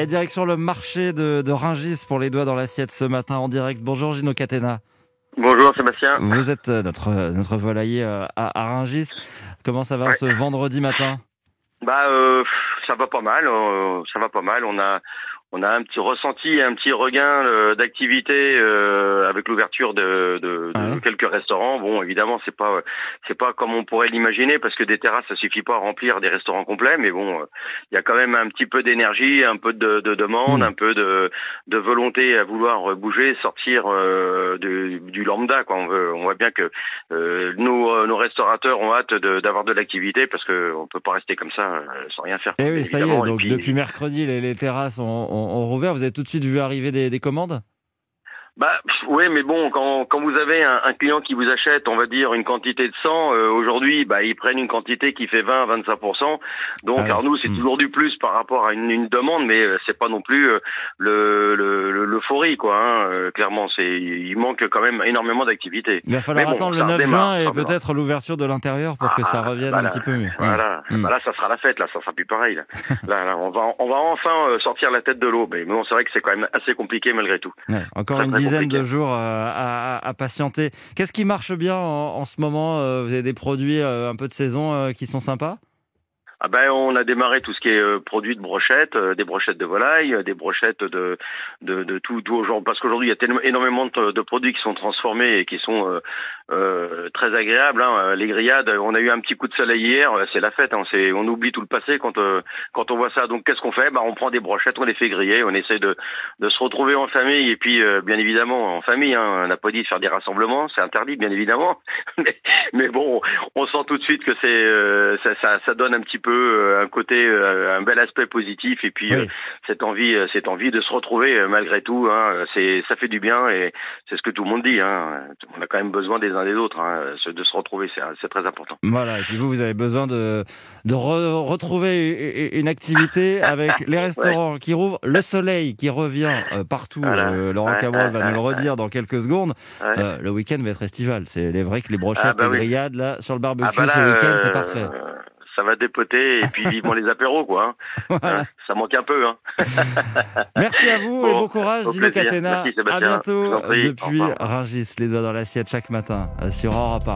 Et direction le marché de, de Ringis pour les doigts dans l'assiette ce matin en direct. Bonjour Gino Catena. Bonjour Sébastien. Vous êtes euh, notre, notre volailler euh, à, à Ringis. Comment ça va Ouais. ce vendredi matin? Bah euh, ça va pas mal, euh, ça va pas mal. On a on a un petit ressenti, un petit regain euh, d'activité euh, avec l'ouverture de, de, de Ah quelques restaurants. Bon, évidemment, c'est pas c'est pas comme on pourrait l'imaginer parce que des terrasses ça suffit pas à remplir des restaurants complets, mais bon, il y a quand même un petit peu d'énergie, un peu de, de demande, Mm. un peu de, de volonté à vouloir bouger, sortir euh, de, du lambda. Quoi. On, veut, on voit bien que euh, nos, euh, nos restaurateurs ont hâte d'avoir de, l'activité parce que on peut pas rester comme ça euh, sans rien faire. Eh oui, ça y est. Et donc puis- depuis mercredi, les, les terrasses ont, ont- ont rouvert. Vous avez tout de suite vu arriver des commandes? Bah ouais, mais bon, quand, quand vous avez un, un client qui vous achète, on va dire une quantité de 100, euh, aujourd'hui, bah ils prennent une quantité qui fait 20 25 Donc Ah nous, c'est Hmm. toujours du plus par rapport à une, une demande, mais euh, c'est pas non plus euh, le le- le- l'euphorie quoi. Hein, euh, clairement, c'est il manque quand même énormément d'activité. Il va falloir bon, attendre le ça 9 redémarre, juin ça et peut-être l'ouverture de l'intérieur pour que ça Ah, revienne voilà. un petit peu mieux. Voilà, Hmm. Bah là, ça sera la fête, là, ça sera plus pareil. Là, là, là, on va, on va enfin sortir la tête de l'eau. Mais bon, c'est vrai que c'est quand même assez compliqué malgré tout. Ouais, encore une dizaine de compliqué. jours euh, à, à- à patienter. Qu'est-ce qui marche bien en, en ce moment euh, Vous avez des produits euh, un peu de saison qui sont sympas? Ah ben, on a démarré tout ce qui est euh, produit de brochettes, euh, des brochettes de volaille, euh, des brochettes de de, de tout, tout genre. Parce qu'aujourd'hui, il y a énormément de, de produits qui sont transformés et qui sont euh, euh, très agréables. Hein. Les grillades, on a eu un petit coup de soleil hier, c'est la fête. Hein. C'est, on oublie tout le passé quand quand on voit ça. Donc, qu'est-ce qu'on fait? Bah, on prend des brochettes, on les fait griller, on essaie de de se retrouver en famille et puis, bien évidemment, en famille. Hein. On n'a pas dit de faire des rassemblements, c'est interdit, bien évidemment. mais, mais bon, on sent tout de suite que c'est euh, ça, ça, ça donne un petit peu euh, un côté, euh, un bel aspect positif et puis Oui. cette envie, cette envie de se retrouver malgré tout. Hein, c'est, ça fait du bien et c'est ce que tout le monde dit. Hein. On a quand même besoin des uns des autres, hein, de se retrouver, c'est, très important. Voilà, et puis vous, vous avez besoin de, de re- retrouver une activité avec les restaurants qui rouvrent, le soleil qui revient partout. Voilà. Euh, Laurent Cabrol va nous le redire dans quelques secondes. Ouais. Euh, le week-end va être estival. C'est vrai que les brochettes, Ah bah les oui. grillades, là, sur le barbecue Ah bah là, ce week-end, c'est euh, parfait. Ça va dépoter et puis vivement les apéros, quoi. hein. Voilà. Hein, ça manque un peu. Hein. Merci à vous et Bon, courage, Dino. Catena. Merci, À bientôt depuis. Rungis, les doigts dans l'assiette chaque matin euh, sur Europe 1.